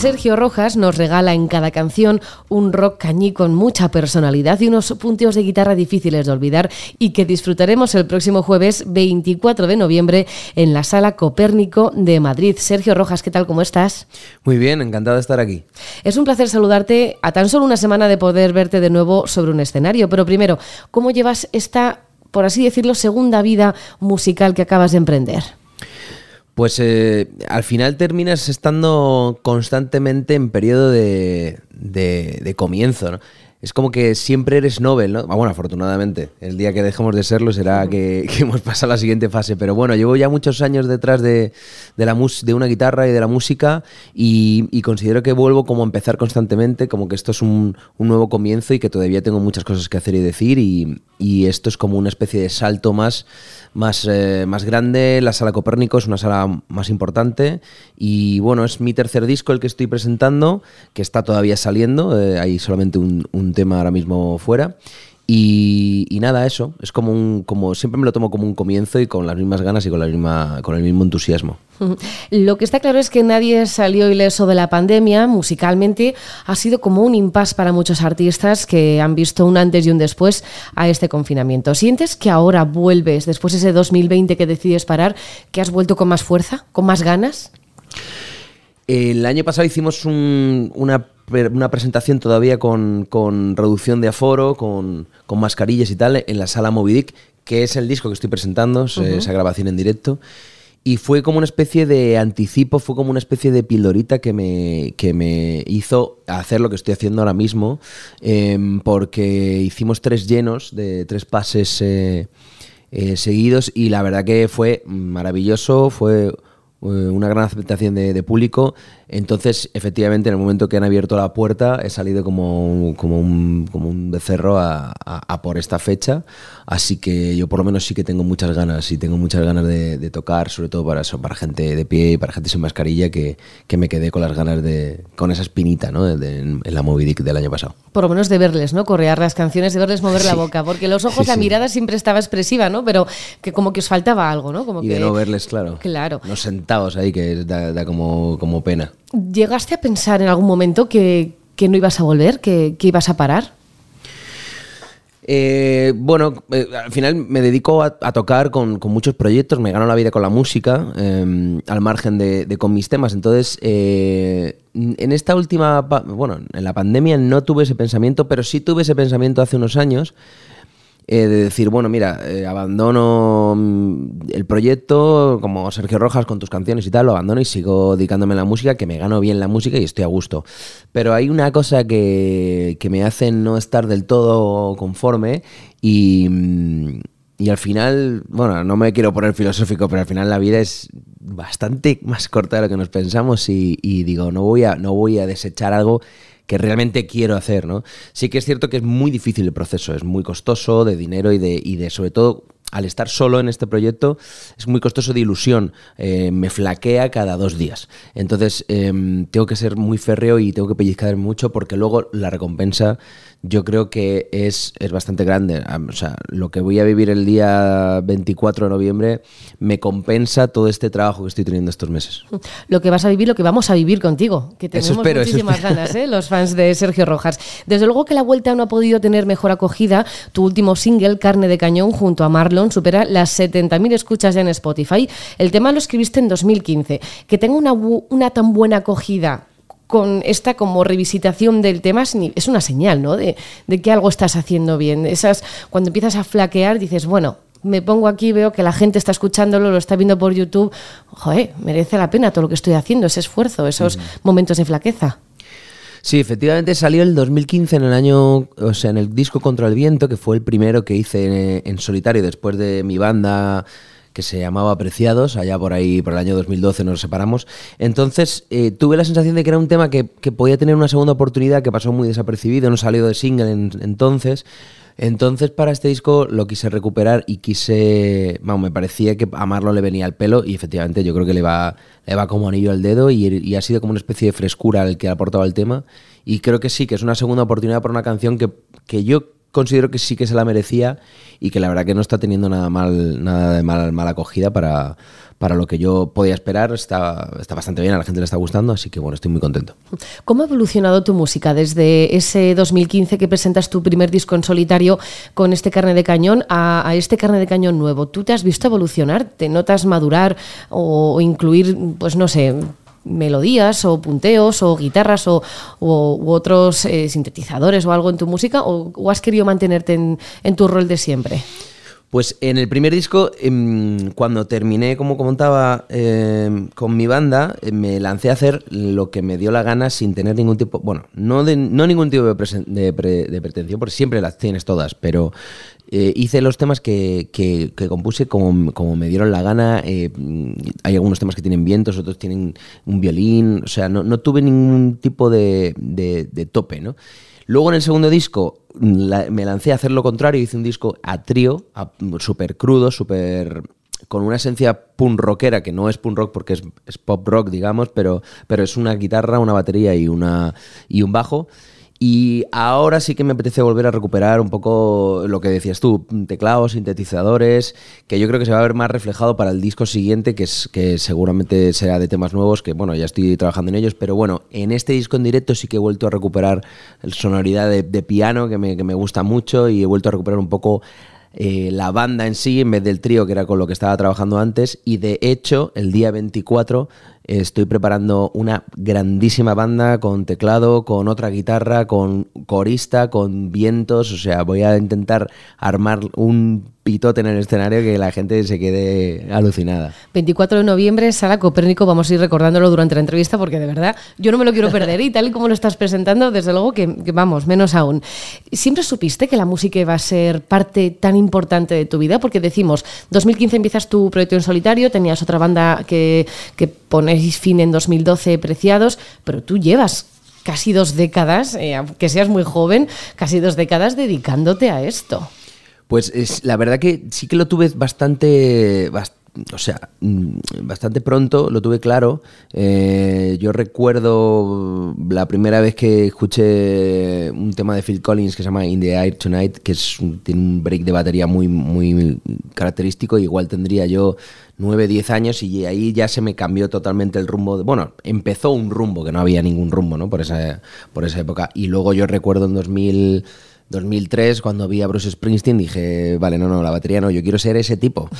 Sergio Rojas nos regala en cada canción un rock cañí con mucha personalidad y unos puntos de guitarra difíciles de olvidar y que disfrutaremos el próximo jueves 24 de noviembre en la Sala Copérnico de Madrid. Sergio Rojas, ¿qué tal? ¿Cómo estás? Muy bien, encantado de estar aquí. Es un placer saludarte a tan solo una semana de poder verte de nuevo sobre un escenario, pero primero, ¿cómo llevas esta, por así decirlo, segunda vida musical que acabas de emprender? Pues eh, al final terminas estando constantemente en periodo de, de, comienzo, ¿no? Es como que siempre eres Nobel, ¿no? Ah, bueno, afortunadamente, el día que dejemos de serlo será que, hemos pasado a la siguiente fase. Pero bueno, llevo ya muchos años detrás de, de la de una guitarra y de la música y, considero que vuelvo como a empezar constantemente, como que esto es un, un, nuevo comienzo y que todavía tengo muchas cosas que hacer y decir y, y esto es como una especie de salto más más, eh, más grande. La sala Copérnico es una sala más importante. Y bueno, es mi tercer disco el que estoy presentando, que está todavía saliendo. Eh, hay solamente un, un tema ahora mismo fuera. Y, nada, eso, es como un, como siempre me lo tomo como un comienzo y con las mismas ganas y con la misma, con el mismo entusiasmo. Lo que está claro es que nadie salió ileso de la pandemia. Musicalmente ha sido como un impasse para muchos artistas que han visto un antes y un después a este confinamiento. ¿Sientes que ahora vuelves, después de ese 2020 que decides parar, que has vuelto con más fuerza, con más ganas? El año pasado hicimos una una presentación todavía con, reducción de aforo, con, mascarillas y tal, en la sala Movidic, que es el disco que estoy presentando, esa grabación en directo. Y fue como una especie de anticipo, fue como una especie de pildorita que me, que me hizo hacer lo que estoy haciendo ahora mismo, em, porque hicimos tres llenos de tres pases eh, eh, seguidos y la verdad que fue maravilloso, fue eh, una gran aceptación de, público entonces, efectivamente, en el momento que han abierto la puerta, he salido como, como, un, como un becerro a, por esta fecha. Así que yo por lo menos sí que tengo muchas ganas y tengo muchas ganas de, tocar, sobre todo para eso, para gente de pie y para gente sin mascarilla, que, que me quedé con las ganas de, con esa espinita, ¿no? en, la Moby del año pasado. Por lo menos de verles, ¿no? Correar las canciones, de verles mover la boca, porque los ojos, la mirada siempre estaba expresiva, ¿no? Pero que como que os faltaba algo, ¿no? Como y de no verles, claro. Claro. No sentados ahí, que da, da como, como pena. ¿Llegaste a pensar en algún momento que, no ibas a volver, que, ibas a parar? Eh, bueno, eh, al final me dedico a, tocar con, muchos proyectos, me gano la vida con la música, em, al margen de, con mis temas. Entonces, eh, en esta última, bueno, en la pandemia no tuve ese pensamiento, pero sí tuve ese pensamiento hace unos años eh, de decir, bueno, mira, eh, abandono mm, el proyecto como Sergio Rojas con tus canciones y tal, lo abandono y sigo dedicándome a la música, que me gano bien la música y estoy a gusto. Pero hay una cosa que, que me hace no estar del todo conforme y, mm, y al final, bueno, no me quiero poner filosófico, pero al final la vida es bastante más corta de lo que nos pensamos y, y digo, no voy, a, no voy a desechar algo que realmente quiero hacer, ¿no? Sí que es cierto que es muy difícil el proceso, es muy costoso de dinero y de, y de sobre todo al estar solo en este proyecto es muy costoso de ilusión, eh, me flaquea cada dos días. Entonces em, tengo que ser muy férreo y tengo que pellizcar mucho porque luego la recompensa yo creo que es, es bastante grande. O sea, lo que voy a vivir el día 24 de noviembre me compensa todo este trabajo que estoy teniendo estos meses. Lo que vas a vivir, lo que vamos a vivir contigo, que tenemos muchísimas ganas, ¿eh? los fans de Sergio Rojas. Desde luego que la vuelta no ha podido tener mejor acogida. Tu último single, Carne de Cañón, junto a Marlon, supera las 70.000 escuchas ya en Spotify. El tema lo escribiste en 2015. Que tenga una, una tan buena acogida con esta como revisitación del tema es una señal, ¿no? De, que algo estás haciendo bien. Esas, cuando empiezas a flaquear, dices, bueno, me pongo aquí, veo que la gente está escuchándolo, lo está viendo por YouTube, joder, merece la pena todo lo que estoy haciendo, ese esfuerzo, esos momentos de flaqueza. Sí, efectivamente salió el 2015 en el año, o sea, en el disco Contra el Viento, que fue el primero que hice en solitario después de mi banda que se llamaba Apreciados, allá por ahí, por el año 2012 nos separamos. Entonces eh, tuve la sensación de que era un tema que, podía tener una segunda oportunidad, que pasó muy desapercibido, no salió de single entonces. Entonces para este disco lo quise recuperar y quise, vamos, me parecía que a Marlon le venía al pelo y efectivamente yo creo que le va, le va como anillo al dedo y, y ha sido como una especie de frescura el que ha aportado el tema. Y creo que sí, que es una segunda oportunidad para una canción que, que yo considero que sí que se la merecía y que la verdad que no está teniendo nada mal, nada de mal, mala acogida para, para lo que yo podía esperar. Está, está bastante bien, a la gente le está gustando, así que bueno, estoy muy contento. ¿Cómo ha evolucionado tu música desde ese 2015 que presentas tu primer disco en solitario con este carne de cañón a, este carne de cañón nuevo? ¿Tú te has visto evolucionar? ¿Te notas madurar o incluir, pues no sé, melodías o punteos o guitarras o, u otros eh, sintetizadores o algo en tu música o, has querido mantenerte en, tu rol de siempre? Pues en el primer disco, em, cuando terminé, como comentaba, em, con mi banda, eh, me lancé a hacer lo que me dio la gana sin tener ningún tipo, bueno, no, de, no ningún tipo de, de, pretensión, porque siempre las tienes todas, pero eh, hice los temas que, que, compuse como, como, me dieron la gana. Eh, hay algunos temas que tienen vientos, otros tienen un violín. O sea, no, no tuve ningún tipo de, de, tope, ¿no? Luego en el segundo disco me lancé a hacer lo contrario, hice un disco a trío, súper crudo, súper con una esencia punk rockera, que no es punk rock porque es, es, pop rock, digamos, pero, pero es una guitarra, una batería y, una, y un bajo. Y ahora sí que me apetece volver a recuperar un poco lo que decías tú, teclados, sintetizadores, que yo creo que se va a ver más reflejado para el disco siguiente, que, es, que seguramente será de temas nuevos, que bueno, ya estoy trabajando en ellos, pero bueno, en este disco en directo sí que he vuelto a recuperar sonoridad de, piano, que me, que me gusta mucho, y he vuelto a recuperar un poco eh, la banda en sí en vez del trío que era con lo que estaba trabajando antes y de hecho el día 24 estoy preparando una grandísima banda con teclado, con otra guitarra, con corista, con vientos, o sea, voy a intentar armar un pitote en el escenario que la gente se quede alucinada. 24 de noviembre, Sala Copérnico, vamos a ir recordándolo durante la entrevista porque de verdad yo no me lo quiero perder y tal y como lo estás presentando, desde luego que, vamos, menos aún. ¿Siempre supiste que la música iba a ser parte tan importante de tu vida? Porque decimos, 2015 empiezas tu proyecto en solitario, tenías otra banda que, que ponéis fin en 2012, Preciados, pero tú llevas casi dos décadas, eh, aunque seas muy joven, casi dos décadas dedicándote a esto. Pues es, la verdad que sí que lo tuve bastante, o sea, mm, bastante pronto, lo tuve claro. Eh, yo recuerdo la primera vez que escuché un tema de Phil Collins que se llama In the Air Tonight, que es tiene un break de batería muy, muy característico. Igual tendría yo 9, 10 años y ahí ya se me cambió totalmente el rumbo. bueno, empezó un rumbo, que no había ningún rumbo, ¿no? Por esa, por esa época. Y luego yo recuerdo en 2000 2003, cuando vi a Bruce Springsteen, dije, vale, no, no, la batería no, yo quiero ser ese tipo.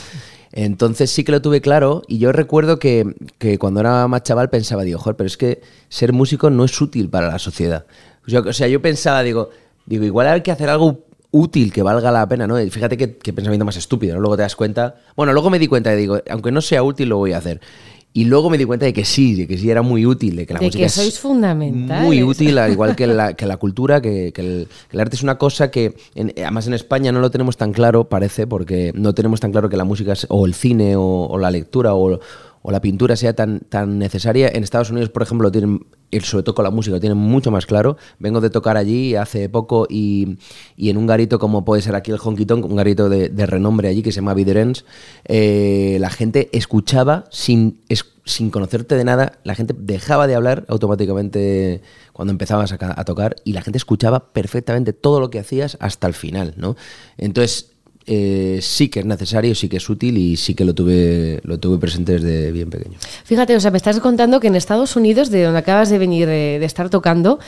Entonces sí que lo tuve claro y yo recuerdo que, cuando era más chaval pensaba, digo, joder, pero es que ser músico no es útil para la sociedad. O sea, yo pensaba, digo, digo, igual hay que hacer algo útil que valga la pena, ¿no? Fíjate qué, pensamiento más estúpido, ¿no? Luego te das cuenta, bueno, luego me di cuenta y digo, aunque no sea útil, lo voy a hacer. Y luego me di cuenta de que sí, de que sí era muy útil, de que la música que sois fundamental. Muy útil, al igual que la, que la cultura, que, que, el, arte es una cosa que, además en España no lo tenemos tan claro, parece, porque no tenemos tan claro que la música o el cine o, la lectura o, o, la pintura sea tan, tan necesaria. En Estados Unidos, por ejemplo, lo tienen sobre todo con la música, lo tienen mucho más claro. Vengo de tocar allí hace poco y, y en un garito como puede ser aquí el Honky Tonk, un garito de, renombre allí que se llama Viderens, eh, la gente escuchaba sin, sin conocerte de nada, la gente dejaba de hablar automáticamente cuando empezabas a, a, tocar y la gente escuchaba perfectamente todo lo que hacías hasta el final, ¿no? Entonces, eh, sí que es necesario, sí que es útil y sí que lo tuve, lo tuve presente desde bien pequeño. Fíjate, o sea, me estás contando que en Estados Unidos, de donde acabas de venir de estar tocando,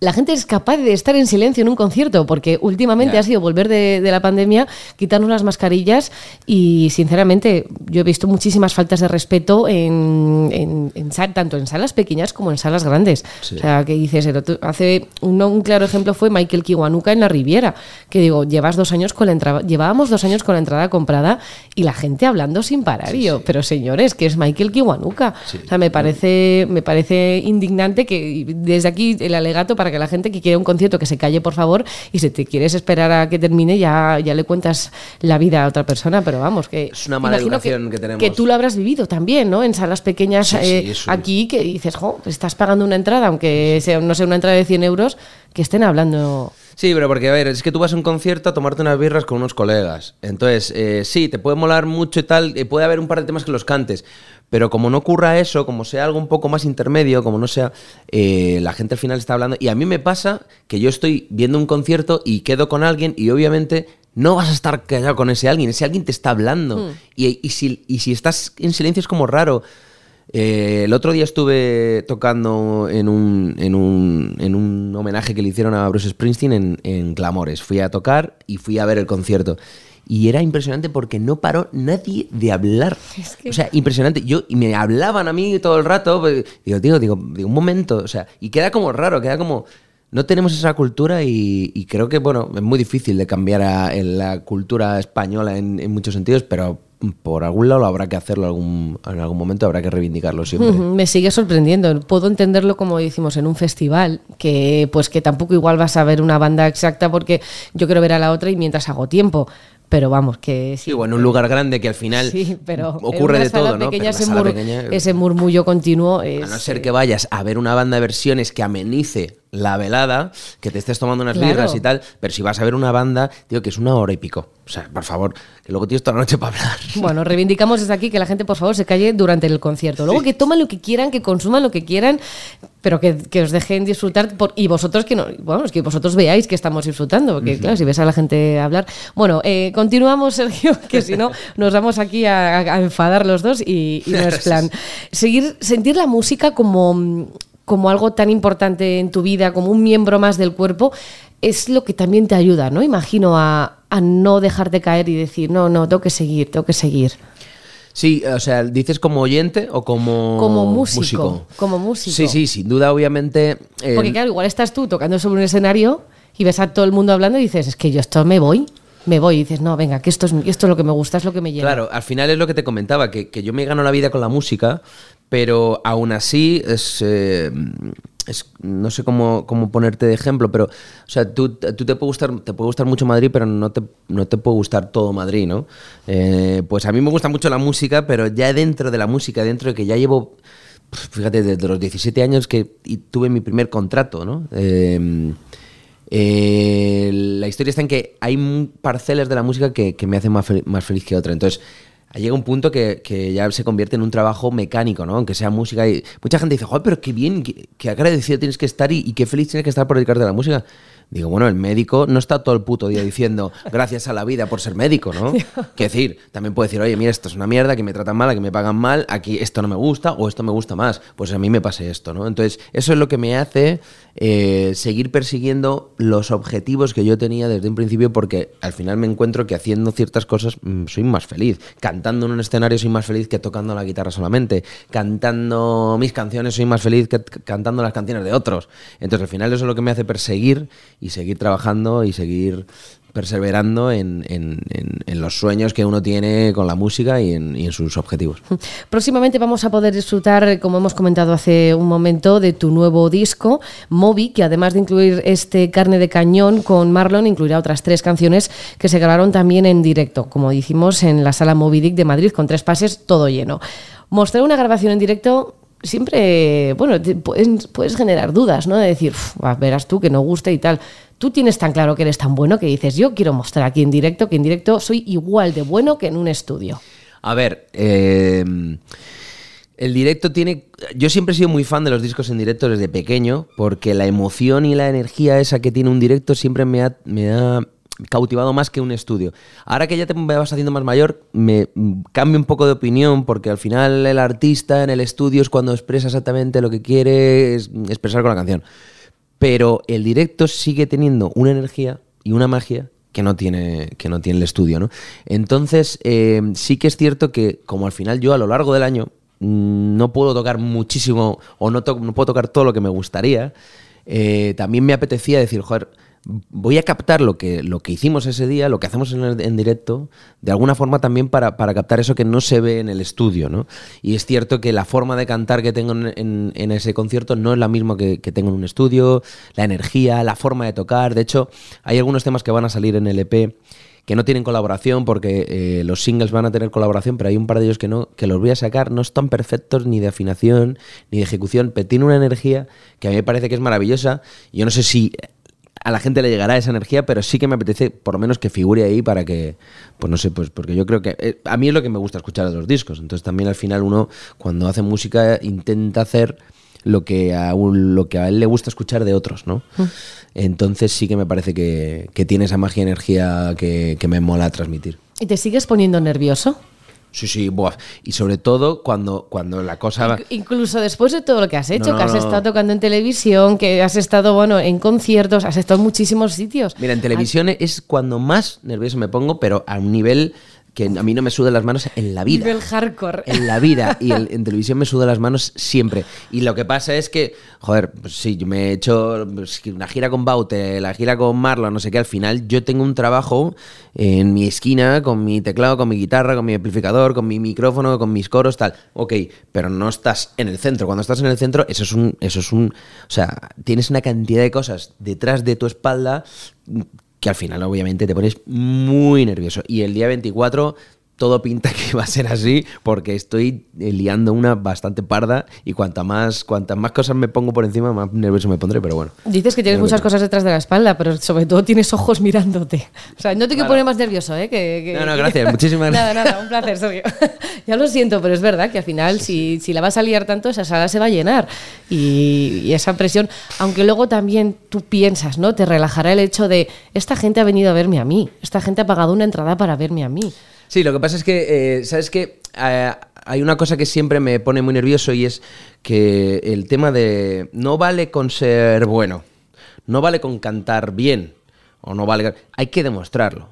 la gente es capaz de estar en silencio en un concierto, porque últimamente ha sido volver de, la pandemia, quitarnos las mascarillas y sinceramente yo he visto muchísimas faltas de respeto en, tanto en salas pequeñas como en salas grandes. O sea, que dices, hace un, claro ejemplo fue Michael Kiwanuka en la Riviera, que digo, llevas dos años con la entrada, llevábamos dos años con la entrada comprada y la gente hablando sin parar. yo, pero señores, que es Michael Kiwanuka. O sea, me parece, me parece indignante que desde aquí el alegato para que la gente que quiere un concierto que se calle, por favor, y si te quieres esperar a que termine, ya, ya le cuentas la vida a otra persona, pero vamos, que... Es una mala educación que, tenemos. Que tú lo habrás vivido también, ¿no? En salas pequeñas eh, aquí, que dices, jo, estás pagando una entrada, aunque sea, no sea una entrada de 100 euros, que estén hablando... Sí, pero porque, a ver, es que tú vas a un concierto a tomarte unas birras con unos colegas. Entonces, eh, sí, te puede molar mucho y tal, y puede haber un par de temas que los cantes, Pero como no ocurra eso, como sea algo un poco más intermedio, como no sea, eh, la gente al final está hablando. Y a mí me pasa que yo estoy viendo un concierto y quedo con alguien y obviamente no vas a estar callado con ese alguien, ese alguien te está hablando. Hmm. Y, si, y si estás en silencio es como raro. Eh, el otro día estuve tocando en un, en, un, en un, homenaje que le hicieron a Bruce Springsteen en, en Clamores. Fui a tocar y fui a ver el concierto. Y era impresionante porque no paró nadie de hablar. O sea, impresionante. Yo, y me hablaban a mí todo el rato. Pues, digo, digo, digo, un momento. O sea, y queda como raro, queda como. No tenemos esa cultura y, creo que, bueno, es muy difícil de cambiar a, la cultura española en, en muchos sentidos, pero por algún lado habrá que hacerlo algún, en algún momento, habrá que reivindicarlo siempre. Me sigue sorprendiendo. Puedo entenderlo como decimos en un festival, que pues que tampoco igual vas a ver una banda exacta porque yo quiero ver a la otra y mientras hago tiempo. Pero vamos, que sí. en un lugar grande que al final ocurre de todo, ¿no? ese, murmullo continuo. Es, a no ser que vayas a ver una banda de versiones que amenice la velada, que te estés tomando unas birras y tal, pero si vas a ver una banda, digo que es una hora y pico. O sea, por favor, que luego tienes toda la noche para hablar. Bueno, reivindicamos desde aquí que la gente, por favor, se calle durante el concierto. Luego que tomen lo que quieran, que consuman lo que quieran, pero que, os dejen disfrutar. y vosotros que no, bueno, es que vosotros veáis que estamos disfrutando, porque claro, si ves a la gente hablar. Bueno, eh, continuamos, Sergio, que si no, nos vamos aquí a, enfadar los dos y, y no es plan. Seguir, sentir la música como como algo tan importante en tu vida, como un miembro más del cuerpo, es lo que también te ayuda, ¿no? Imagino a, no dejarte caer y decir, no, no, tengo que seguir, tengo que seguir. Sí, o sea, dices como oyente o como, como músico, Como músico. Sí, sí, sin duda, obviamente. Eh, Porque claro, igual estás tú tocando sobre un escenario y ves a todo el mundo hablando y dices, es que yo esto me voy me voy y dices, no, venga, que esto es, esto es lo que me gusta, es lo que me llena. Claro, al final es lo que te comentaba, que, que yo me gano la vida con la música, pero aún así es... Eh, no sé cómo, cómo, ponerte de ejemplo, pero, o sea, tú, tú, te, puede gustar, te puede gustar mucho Madrid, pero no te, no te puede gustar todo Madrid, ¿no? Eh, pues a mí me gusta mucho la música, pero ya dentro de la música, dentro de que ya llevo, fíjate, desde los 17 años que tuve mi primer contrato, ¿no? Eh, la historia está en que hay parcelas de la música que, que me hacen más, más feliz que otra. Entonces, llega un punto que, que, ya se convierte en un trabajo mecánico, ¿no? Aunque sea música. Y mucha gente dice, joder, pero qué bien, qué, agradecido tienes que estar y, y, qué feliz tienes que estar por dedicarte a la música. Digo, bueno, el médico no está todo el puto día diciendo gracias a la vida por ser médico, ¿no? Que decir, también puede decir, oye, mira, esto es una mierda, que me tratan mal, que me pagan mal, aquí esto no me gusta o esto me gusta más. Pues a mí me pase esto, ¿no? Entonces, eso es lo que me hace eh, seguir persiguiendo los objetivos que yo tenía desde un principio, porque al final me encuentro que haciendo ciertas cosas mm, soy más feliz. Cantando en un escenario soy más feliz que tocando la guitarra solamente. Cantando mis canciones soy más feliz que cantando las canciones de otros. Entonces, al final, eso es lo que me hace perseguir y seguir trabajando y seguir perseverando en, los sueños que uno tiene con la música y en, sus objetivos. Próximamente vamos a poder disfrutar, como hemos comentado hace un momento, de tu nuevo disco, Moby, que además de incluir este carne de cañón con Marlon, incluirá otras tres canciones que se grabaron también en directo, como dijimos en la sala Moby Dick de Madrid, con tres pases, todo lleno. Mostrar una grabación en directo siempre, bueno, puedes, generar dudas, ¿no? De decir, verás tú que no guste y tal. Tú tienes tan claro que eres tan bueno que dices, yo quiero mostrar aquí en directo que en directo soy igual de bueno que en un estudio. A ver, eh, el directo tiene... Yo siempre he sido muy fan de los discos en directo desde pequeño, porque la emoción y la energía esa que tiene un directo siempre me ha, me ha cautivado más que un estudio. Ahora que ya te vas haciendo más mayor, me cambio un poco de opinión porque al final el artista en el estudio es cuando expresa exactamente lo que quiere expresar con la canción. Pero el directo sigue teniendo una energía y una magia que no tiene, que no tiene el estudio, ¿no? Entonces, eh, sí que es cierto que como al final yo a lo largo del año mm, no puedo tocar muchísimo o no, no puedo tocar todo lo que me gustaría, eh, también me apetecía decir, joder, voy a captar lo que, lo que hicimos ese día, lo que hacemos en, directo, de alguna forma también para, captar eso que no se ve en el estudio, ¿no? Y es cierto que la forma de cantar que tengo en, ese concierto no es la misma que, tengo en un estudio, la energía, la forma de tocar. De hecho, hay algunos temas que van a salir en el EP que no tienen colaboración porque eh, los singles van a tener colaboración, pero hay un par de ellos que no, que los voy a sacar, no están perfectos ni de afinación ni de ejecución, pero tiene una energía que a mí me parece que es maravillosa. Yo no sé si a la gente le llegará esa energía, pero sí que me apetece por lo menos que figure ahí para que, pues no sé, pues porque yo creo que eh, a mí es lo que me gusta escuchar de los discos. Entonces también al final uno cuando hace música intenta hacer lo que a, lo que a él le gusta escuchar de otros, ¿no? Mm. Entonces sí que me parece que, tiene esa magia y energía que, que me mola transmitir. ¿Y te sigues poniendo nervioso? Sí, sí, buah. y sobre todo cuando, cuando la cosa... Incluso después de todo lo que has hecho, que has estado tocando en televisión, que has estado, bueno, en conciertos, has estado en muchísimos sitios. Mira, en televisión es cuando más nervioso me pongo, pero a un nivel que a mí no me sudan las manos en la vida. Nivel hardcore. En la vida. Y en televisión me sudan las manos siempre. Y lo que pasa es que, joder, pues sí, yo me he hecho pues, una gira con Baute, la gira con Marlon, no sé qué. Al final yo tengo un trabajo en mi esquina con mi teclado, con mi guitarra, con mi amplificador, con mi micrófono, con mis coros, tal. Ok, pero no estás en el centro. Cuando estás en el centro, eso es un. Eso es un. O sea, tienes una cantidad de cosas detrás de tu espalda que al final obviamente te pones muy nervioso. Y el día 24 todo pinta que va a ser así porque estoy liando una bastante parda y cuanta más, cuantas más cosas me pongo por encima, más nervioso me pondré, pero bueno. Dices que tienes muchas cosas detrás de la espalda, pero sobre todo tienes ojos mirándote. O sea, no te quiero poner más nervioso, ¿eh? Que, no, no, gracias, muchísimas gracias. Nada, nada, un placer, Sergio. ya lo siento, pero es verdad que al final, si, si, la vas a liar tanto, esa sala se va a llenar. Y, y esa presión, aunque luego también tú piensas, ¿no? Te relajará el hecho de, esta gente ha venido a verme a mí, esta gente ha pagado una entrada para verme a mí. Sí, lo que pasa es que, eh, ¿sabes qué? Eh, hay una cosa que siempre me pone muy nervioso y es que el tema de no vale con ser bueno, no vale con cantar bien, o no vale... Hay que demostrarlo.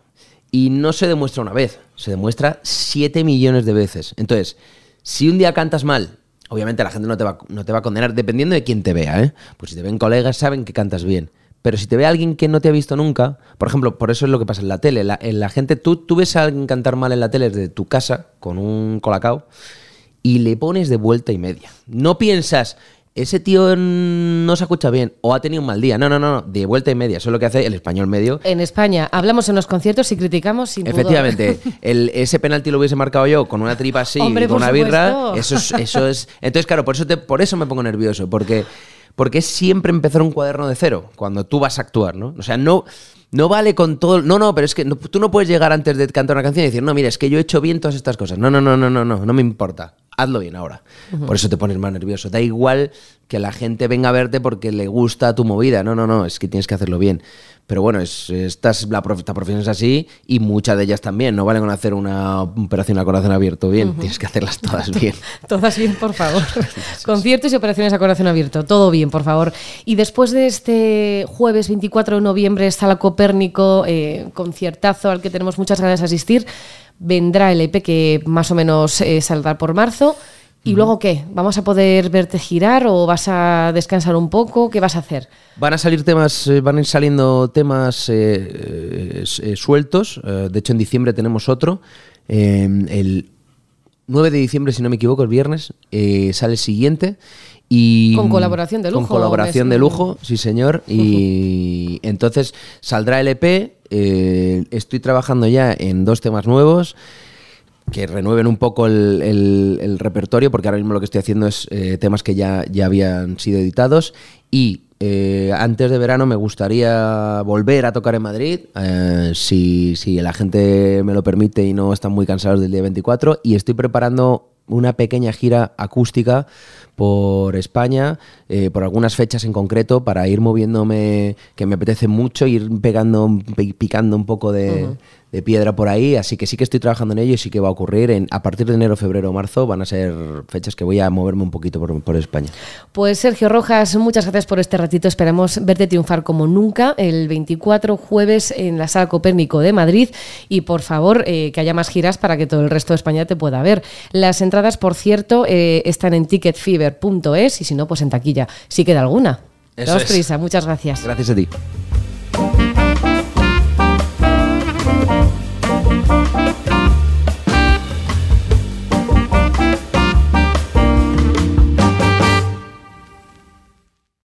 Y no se demuestra una vez, se demuestra siete millones de veces. Entonces, si un día cantas mal, obviamente la gente no te va, no te va a condenar, dependiendo de quién te vea, ¿eh? Pues si te ven colegas, saben que cantas bien. Pero si te ve alguien que no te ha visto nunca, por ejemplo, por eso es lo que pasa en la tele. La, en la gente, tú, tú ves a alguien cantar mal en la tele desde tu casa con un colacao y le pones de vuelta y media. No piensas, ese tío no se escucha bien o ha tenido un mal día. No, no, no, de vuelta y media. Eso es lo que hace el español medio. En España, hablamos en los conciertos y criticamos sin Efectivamente, el, ese penalti lo hubiese marcado yo con una tripa así, con una birra. Eso es, eso es. Entonces, claro, por eso, te, por eso me pongo nervioso, porque porque es siempre empezar un cuaderno de cero cuando tú vas a actuar, ¿no? O sea, no, no vale con todo. No, no, pero es que tú no puedes llegar antes de cantar una canción y decir, no, mira, es que yo he hecho bien todas estas cosas. No, no, no, no, no, no, no me importa. Hazlo bien ahora. Por eso te pones más nervioso. Da igual que la gente venga a verte porque le gusta tu movida. No, no, no, es que tienes que hacerlo bien. Pero bueno, es, esta, la, profesión es así y muchas de ellas también. No valen con hacer una operación a corazón abierto bien, tienes que hacerlas todas bien. todas bien, por favor. Conciertos y operaciones a corazón abierto, todo bien, por favor. Y después de este jueves 24 de noviembre, Sala Copérnico, eh, conciertazo al que tenemos muchas ganas de asistir, vendrá el EP que más o menos eh, saldrá por marzo. ¿Y luego qué? ¿Vamos a poder verte girar o vas a descansar un poco? ¿Qué vas a hacer? Van a salir temas, eh, van a ir saliendo temas eh, eh, sueltos. de hecho, en diciembre tenemos otro. el 9 de diciembre, si no me equivoco, el viernes, sale el siguiente. Y, con colaboración de lujo. Con colaboración de lujo, sí señor. Y entonces saldrá el EP. Estoy trabajando ya en dos temas nuevos que renueven un poco el, repertorio, porque ahora mismo lo que estoy haciendo es eh, temas que ya, ya habían sido editados. Y eh, antes de verano me gustaría volver a tocar en Madrid, eh, si, si la gente me lo permite y no están muy cansados del día 24. Y estoy preparando una pequeña gira acústica por España, por algunas fechas en concreto, para ir moviéndome, que me apetece mucho, ir pegando, picando un poco de, de piedra por ahí, así que sí que estoy trabajando en ello y sí que va a ocurrir en, a partir de enero, febrero, marzo, van a ser fechas que voy a moverme un poquito por, España. Pues Sergio Rojas, muchas gracias por este ratito, esperamos verte triunfar como nunca el 24 jueves en la Sala Copérnico de Madrid. Y por favor eh, que haya más giras para que todo el resto de España te pueda ver. Las entradas, por cierto, eh, están en ticketfever.es y si no, pues en taquilla, si queda alguna. Eso prisa, muchas gracias. Gracias a ti.